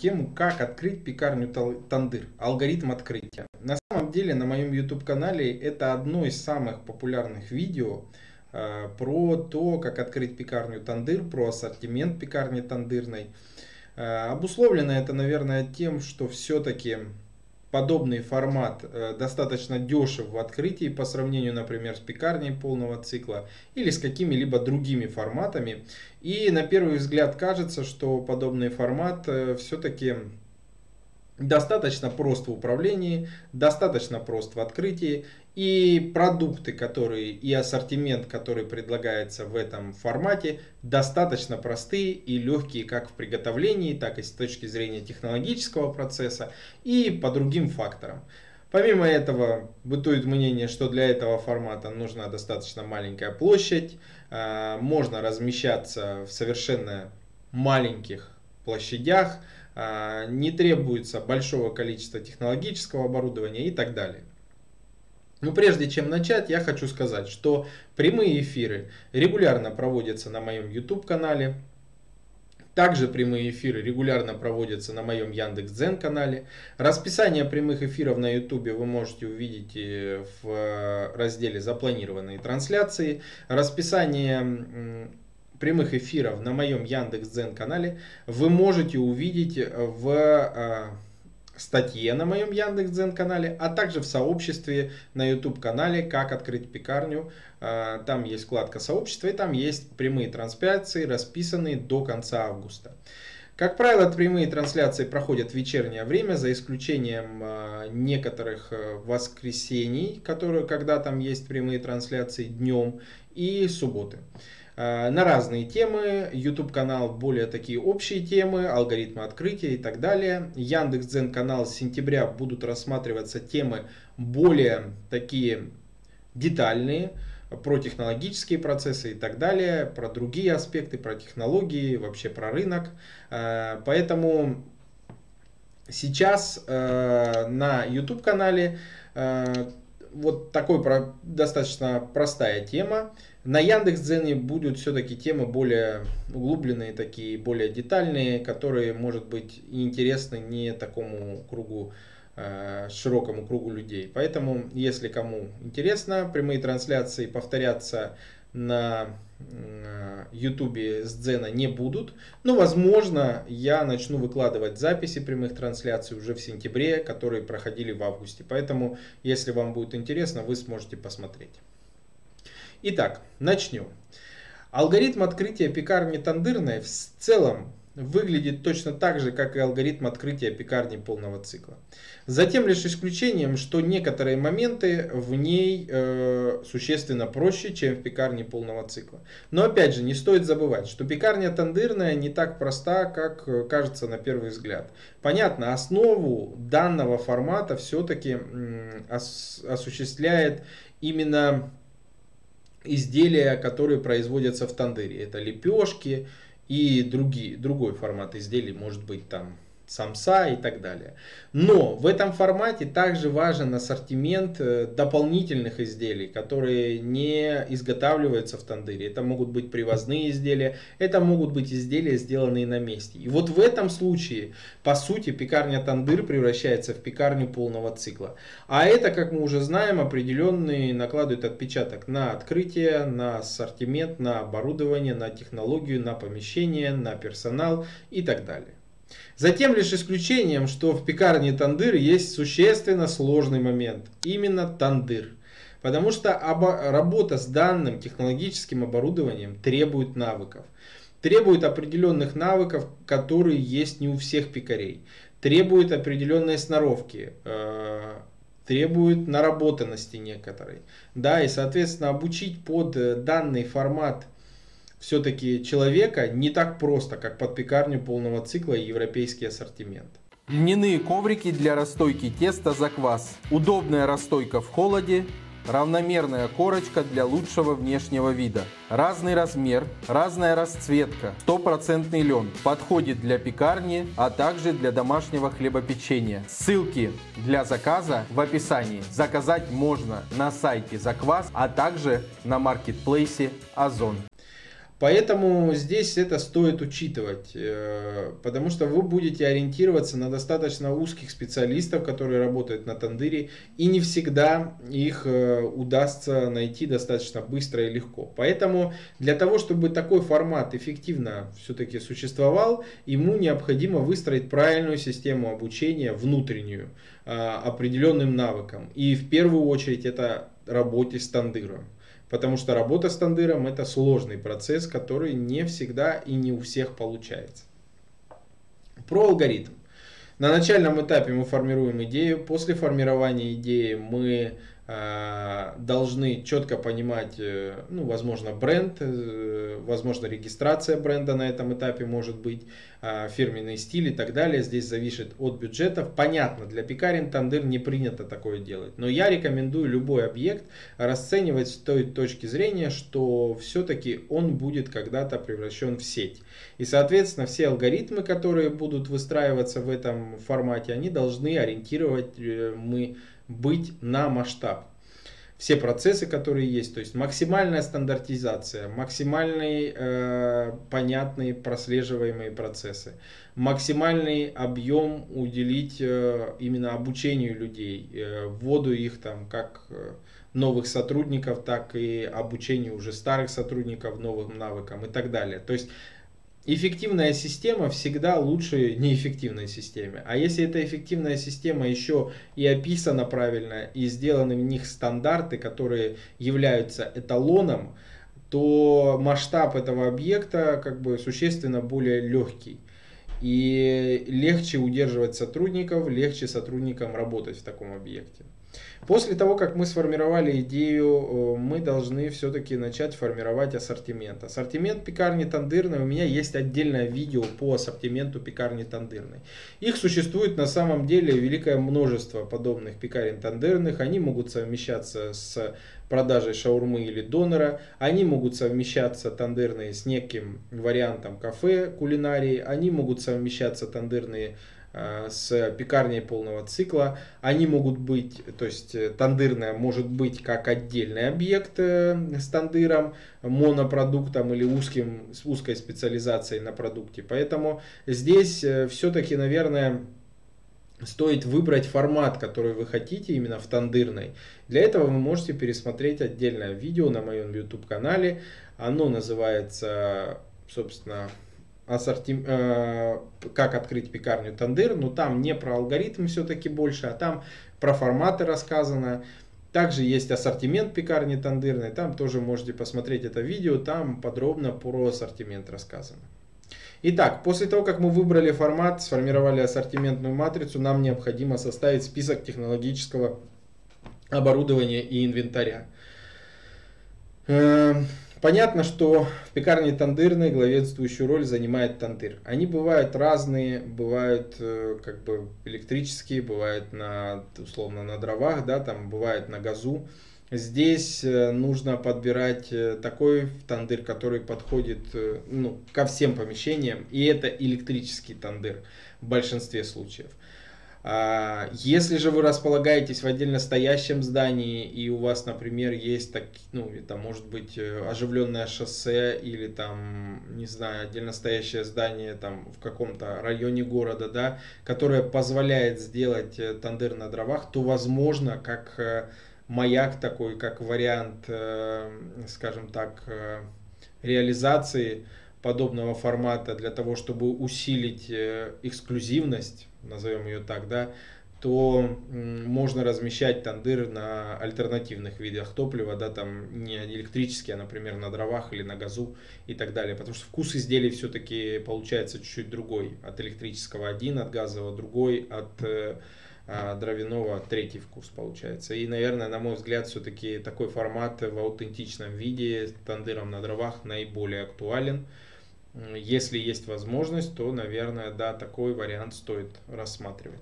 тему, как открыть пекарню Тандыр, алгоритм открытия. На самом деле на моем YouTube канале это одно из самых популярных видео э, про то, как открыть пекарню Тандыр, про ассортимент пекарни Тандырной. Э, обусловлено это, наверное, тем, что все-таки подобный формат э, достаточно дешев в открытии по сравнению, например, с пекарней полного цикла или с какими-либо другими форматами. И на первый взгляд кажется, что подобный формат э, все-таки достаточно прост в управлении, достаточно прост в открытии, и продукты, которые и ассортимент, который предлагается в этом формате, достаточно простые и легкие как в приготовлении, так и с точки зрения технологического процесса и по другим факторам. Помимо этого, бытует мнение, что для этого формата нужна достаточно маленькая площадь, а, можно размещаться в совершенно маленьких площадях, не требуется большого количества технологического оборудования и так далее. Но прежде чем начать, я хочу сказать, что прямые эфиры регулярно проводятся на моем YouTube канале. Также прямые эфиры регулярно проводятся на моем Яндекс.Дзен канале. Расписание прямых эфиров на YouTube вы можете увидеть э, в разделе «Запланированные трансляции». Расписание прямых эфиров на моем Яндекс.Дзен канале вы можете увидеть в э, статье на моем Яндекс.Дзен канале, а также в сообществе на YouTube канале «Как открыть пекарню». Э, там есть вкладка сообщества и там есть прямые трансляции, расписанные до конца августа. Как правило, прямые трансляции проходят в вечернее время, за исключением э, некоторых воскресений, которые, когда там есть прямые трансляции днем и субботы. Э, на разные темы. YouTube канал более такие общие темы, алгоритмы открытия и так далее. Яндекс Дзен канал с сентября будут рассматриваться темы более такие детальные про технологические процессы и так далее, про другие аспекты, про технологии, вообще про рынок. Э, поэтому сейчас э, на YouTube канале вот такой достаточно простая тема. На Яндекс.Дзене будут все-таки темы более углубленные, такие более детальные, которые, может быть, интересны не такому кругу, э, широкому кругу людей. Поэтому, если кому интересно, прямые трансляции повторяться на Ютубе с Дзена не будут. Но, возможно, я начну выкладывать записи прямых трансляций уже в сентябре, которые проходили в августе. Поэтому, если вам будет интересно, вы сможете посмотреть. Итак, начнем. Алгоритм открытия пекарни Тандырной в целом выглядит точно так же, как и алгоритм открытия пекарни полного цикла. Затем лишь исключением, что некоторые моменты в ней э, существенно проще, чем в пекарне полного цикла. Но опять же, не стоит забывать, что пекарня тандырная не так проста, как э, кажется на первый взгляд. Понятно, основу данного формата все-таки э, ос осуществляет именно изделия, которые производятся в тандыре. Это лепешки и другие, другой формат изделий, может быть там самса и так далее. Но в этом формате также важен ассортимент э, дополнительных изделий, которые не изготавливаются в тандыре. Это могут быть привозные изделия, это могут быть изделия, сделанные на месте. И вот в этом случае, по сути, пекарня тандыр превращается в пекарню полного цикла. А это, как мы уже знаем, определенный накладывает отпечаток на открытие, на ассортимент, на оборудование, на технологию, на помещение, на персонал и так далее. Затем лишь исключением, что в пекарне тандыр есть существенно сложный момент. Именно тандыр. Потому что работа с данным технологическим оборудованием требует навыков. Требует определенных навыков, которые есть не у всех пекарей. Требует определенной сноровки. Э, требует наработанности некоторой. Да, и соответственно обучить под э, данный формат все-таки человека не так просто, как под пекарню полного цикла и европейский ассортимент. Льняные коврики для расстойки теста за квас. Удобная расстойка в холоде, равномерная корочка для лучшего внешнего вида. Разный размер, разная расцветка, стопроцентный лен. Подходит для пекарни, а также для домашнего хлебопечения. Ссылки для заказа в описании. Заказать можно на сайте Заквас, а также на маркетплейсе Озон. Поэтому здесь это стоит учитывать, э, потому что вы будете ориентироваться на достаточно узких специалистов, которые работают на тандыре, и не всегда их э, удастся найти достаточно быстро и легко. Поэтому для того, чтобы такой формат эффективно все-таки существовал, ему необходимо выстроить правильную систему обучения внутреннюю э, определенным навыкам. И в первую очередь это работе с тандыром. Потому что работа с тандыром это сложный процесс, который не всегда и не у всех получается. Про алгоритм. На начальном этапе мы формируем идею. После формирования идеи мы должны четко понимать, э, ну, возможно, бренд, э, возможно, регистрация бренда на этом этапе может быть. Фирменный стиль и так далее. Здесь зависит от бюджетов. Понятно, для пекарен Тандыр не принято такое делать. Но я рекомендую любой объект расценивать с той точки зрения, что все-таки он будет когда-то превращен в сеть. И, соответственно, все алгоритмы, которые будут выстраиваться в этом формате, они должны ориентировать э, мы быть на масштаб все процессы, которые есть, то есть максимальная стандартизация, максимальные э, понятные прослеживаемые процессы, максимальный объем уделить э, именно обучению людей, э, вводу их там как э, новых сотрудников, так и обучению уже старых сотрудников новым навыкам и так далее. То есть эффективная система всегда лучше неэффективной системе. А если эта эффективная система еще и описана правильно, и сделаны в них стандарты, которые являются эталоном, то масштаб этого объекта как бы существенно более легкий. И легче удерживать сотрудников, легче сотрудникам работать в таком объекте. После того, как мы сформировали идею, э, мы должны все-таки начать формировать ассортимент. Ассортимент пекарни тандырной, у меня есть отдельное видео по ассортименту пекарни тандырной. Их существует на самом деле великое множество подобных пекарен тандырных. Они могут совмещаться с продажей шаурмы или донора. Они могут совмещаться тандырные с неким вариантом кафе кулинарии. Они могут совмещаться тандырные с пекарней полного цикла. Они могут быть, то есть э, тандырная может быть как отдельный объект э, с тандыром, монопродуктом или узким, с узкой специализацией на продукте. Поэтому здесь все-таки, наверное, стоит выбрать формат, который вы хотите именно в тандырной. Для этого вы можете пересмотреть отдельное видео на моем YouTube канале. Оно называется, собственно, ассорти... э, как открыть пекарню Тандыр, но там не про алгоритм все-таки больше, а там про форматы рассказано. Также есть ассортимент пекарни тандырной, там тоже можете посмотреть это видео, там подробно про ассортимент рассказано. Итак, после того, как мы выбрали формат, сформировали ассортиментную матрицу, нам необходимо составить список технологического оборудования и инвентаря. Понятно, что в пекарне тандырной главенствующую роль занимает тандыр. Они бывают разные, бывают э, как бы электрические, бывают на, условно на дровах, да, там бывает на газу. Здесь э, нужно подбирать э, такой тандыр, который подходит ну, ко всем помещениям, и это электрический тандыр в большинстве случаев. А, если же вы располагаетесь в отдельно стоящем здании и у вас, например, есть так, ну, это может быть э, оживленное шоссе или там, не знаю, отдельно стоящее здание там в каком-то районе города, да, которое позволяет сделать э, тандыр на дровах, то возможно, как э, маяк такой, как вариант, скажем так, реализации подобного формата для того, чтобы усилить э, эксклюзивность, назовем ее так, да, то можно размещать тандыр на альтернативных видах топлива, да, там не электрические, а, например, на дровах или на газу и так далее. Потому что вкус изделий все-таки получается чуть-чуть другой. От электрического один, от газового другой, от э, а, дровяного третий вкус получается. И, наверное, на мой взгляд, все-таки такой формат в аутентичном виде с тандыром на дровах наиболее актуален. Если есть возможность, то, наверное, да, такой вариант стоит рассматривать.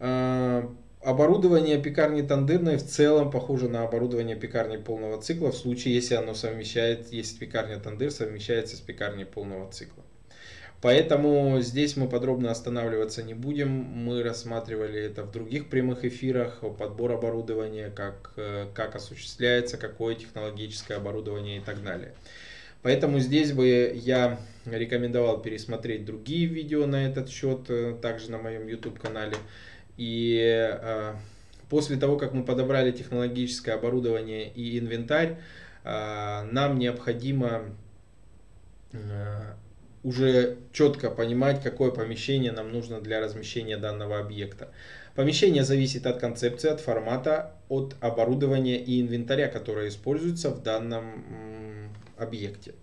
А, оборудование пекарни тандырной в целом похоже на оборудование пекарни полного цикла в случае, если оно совмещает, если пекарня тандыр совмещается с пекарней полного цикла. Поэтому здесь мы подробно останавливаться не будем. Мы рассматривали это в других прямых эфирах, подбор оборудования, как, э, как осуществляется, какое технологическое оборудование и так далее. Поэтому здесь бы я рекомендовал пересмотреть другие видео на этот счет, э, также на моем YouTube канале. И э, после того, как мы подобрали технологическое оборудование и инвентарь, э, нам необходимо уже четко понимать, какое помещение нам нужно для размещения данного объекта. Помещение зависит от концепции, от формата, от оборудования и инвентаря, которые используются в данном объекте.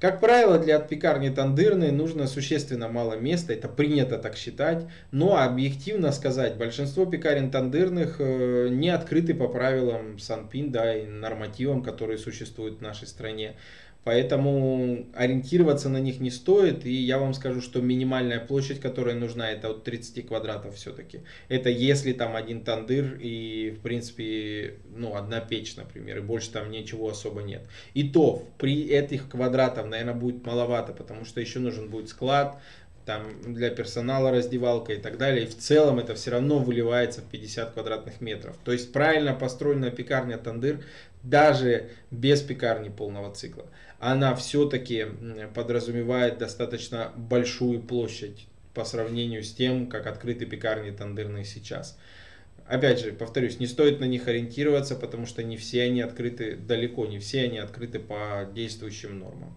Как правило, для пекарни тандырной нужно существенно мало места, это принято так считать, но объективно сказать, большинство пекарен тандырных э, не открыты по правилам Санпин да, и нормативам, которые существуют в нашей стране. Поэтому ориентироваться на них не стоит. И я вам скажу, что минимальная площадь, которая нужна, это от 30 квадратов все-таки. Это если там один тандыр и, в принципе, ну, одна печь, например, и больше там ничего особо нет. И то при этих квадратах, наверное, будет маловато, потому что еще нужен будет склад, там для персонала раздевалка и так далее. И в целом это все равно выливается в 50 квадратных метров. То есть правильно построенная пекарня Тандыр, даже без пекарни полного цикла, она все-таки подразумевает достаточно большую площадь по сравнению с тем, как открыты пекарни тандырные сейчас. Опять же, повторюсь, не стоит на них ориентироваться, потому что не все они открыты, далеко не все они открыты по действующим нормам.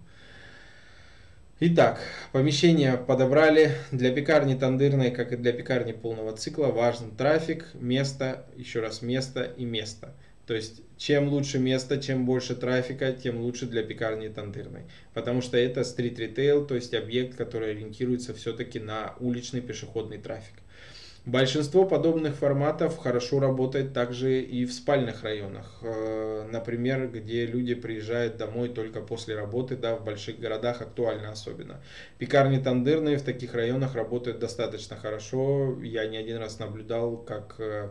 Итак, помещение подобрали. Для пекарни тандырной, как и для пекарни полного цикла, важен трафик, место, еще раз место и место. То есть, чем лучше место, чем больше трафика, тем лучше для пекарни тандырной. Потому что это стрит-ритейл, то есть объект, который ориентируется все-таки на уличный пешеходный трафик. Большинство подобных форматов хорошо работает также и в спальных районах. Э, например, где люди приезжают домой только после работы, да, в больших городах актуально особенно. Пекарни тандырные в таких районах работают достаточно хорошо. Я не один раз наблюдал, как э,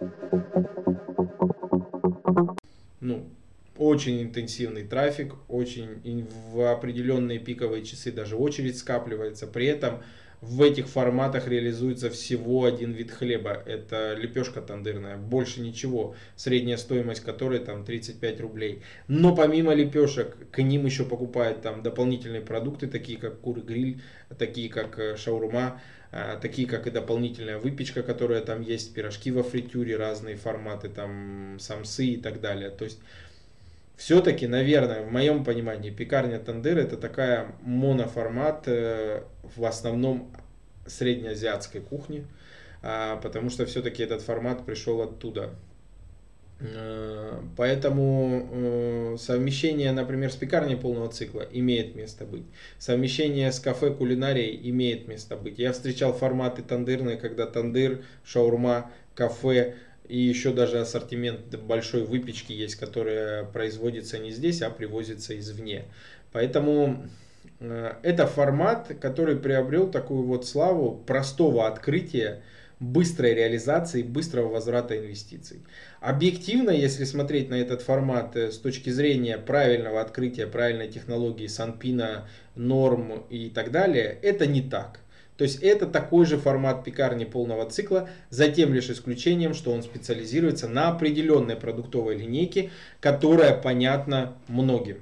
Ну, очень интенсивный трафик, очень в определенные пиковые часы даже очередь скапливается. При этом в этих форматах реализуется всего один вид хлеба. Это лепешка тандырная, больше ничего. Средняя стоимость которой там 35 рублей. Но помимо лепешек, к ним еще покупают там дополнительные продукты, такие как куры гриль, такие как э, шаурма, э, такие как и дополнительная выпечка, которая там есть, пирожки во фритюре, разные форматы, там самсы и так далее. То есть все-таки, наверное, в моем понимании, пекарня Тандыр это такая моноформат э, в основном среднеазиатской кухни, а, потому что все-таки этот формат пришел оттуда. Э, поэтому э, совмещение, например, с пекарней полного цикла имеет место быть. Совмещение с кафе кулинарией имеет место быть. Я встречал форматы тандырные, когда тандыр, шаурма, кафе, и еще даже ассортимент большой выпечки есть, которая производится не здесь, а привозится извне. Поэтому э, это формат, который приобрел такую вот славу простого открытия, быстрой реализации, быстрого возврата инвестиций. Объективно, если смотреть на этот формат э, с точки зрения правильного открытия, правильной технологии, санпина, норм и так далее, это не так. То есть это такой же формат пекарни полного цикла, за тем лишь исключением, что он специализируется на определенной продуктовой линейке, которая понятна многим.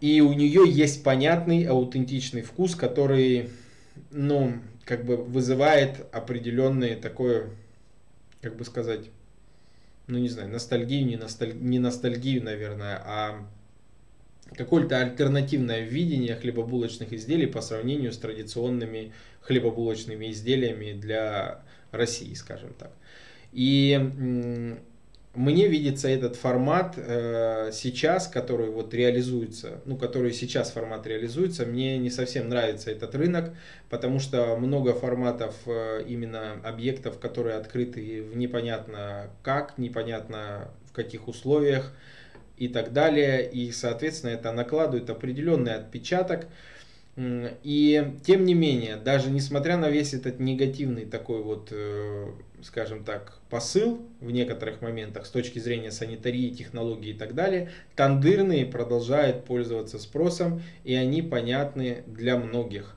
И у нее есть понятный, аутентичный вкус, который, ну, как бы вызывает определенное такое, как бы сказать, ну не знаю, ностальгию, не, носталь... не ностальгию, наверное, а какое-то альтернативное видение хлебобулочных изделий по сравнению с традиционными хлебобулочными изделиями для России, скажем так. И мне видится этот формат э, сейчас, который вот реализуется, ну, который сейчас формат реализуется, мне не совсем нравится этот рынок, потому что много форматов э, именно объектов, которые открыты в непонятно как, непонятно в каких условиях и так далее, и, соответственно, это накладывает определенный отпечаток, и тем не менее, даже несмотря на весь этот негативный такой вот, э, скажем так, посыл в некоторых моментах с точки зрения санитарии, технологий и так далее, тандырные продолжают пользоваться спросом и они понятны для многих.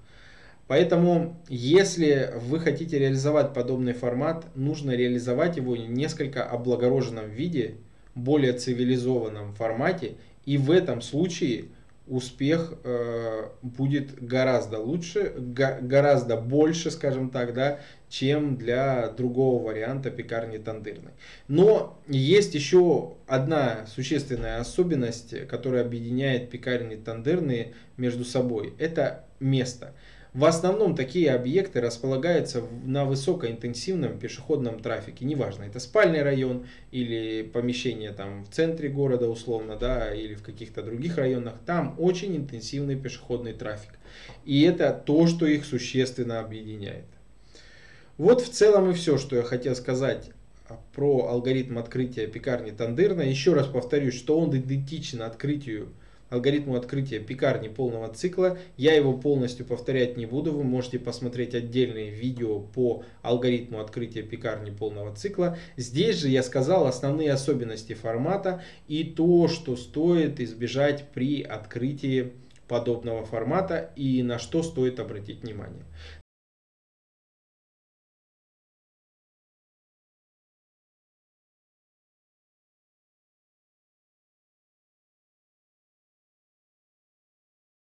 Поэтому, если вы хотите реализовать подобный формат, нужно реализовать его в несколько облагороженном виде, более цивилизованном формате. И в этом случае успех э, будет гораздо лучше, го, гораздо больше, скажем так, да, чем для другого варианта пекарни тандырной. Но есть еще одна существенная особенность, которая объединяет пекарни тандырные между собой. Это место. В основном такие объекты располагаются на высокоинтенсивном пешеходном трафике. Неважно, это спальный район или помещение там в центре города условно, да, или в каких-то других районах. Там очень интенсивный пешеходный трафик. И это то, что их существенно объединяет. Вот в целом и все, что я хотел сказать про алгоритм открытия пекарни Тандырна. Еще раз повторюсь, что он идентичен открытию алгоритму открытия пекарни полного цикла. Я его полностью повторять не буду. Вы можете посмотреть отдельные видео по алгоритму открытия пекарни полного цикла. Здесь же я сказал основные особенности формата и то, что стоит избежать при открытии подобного формата и на что стоит обратить внимание.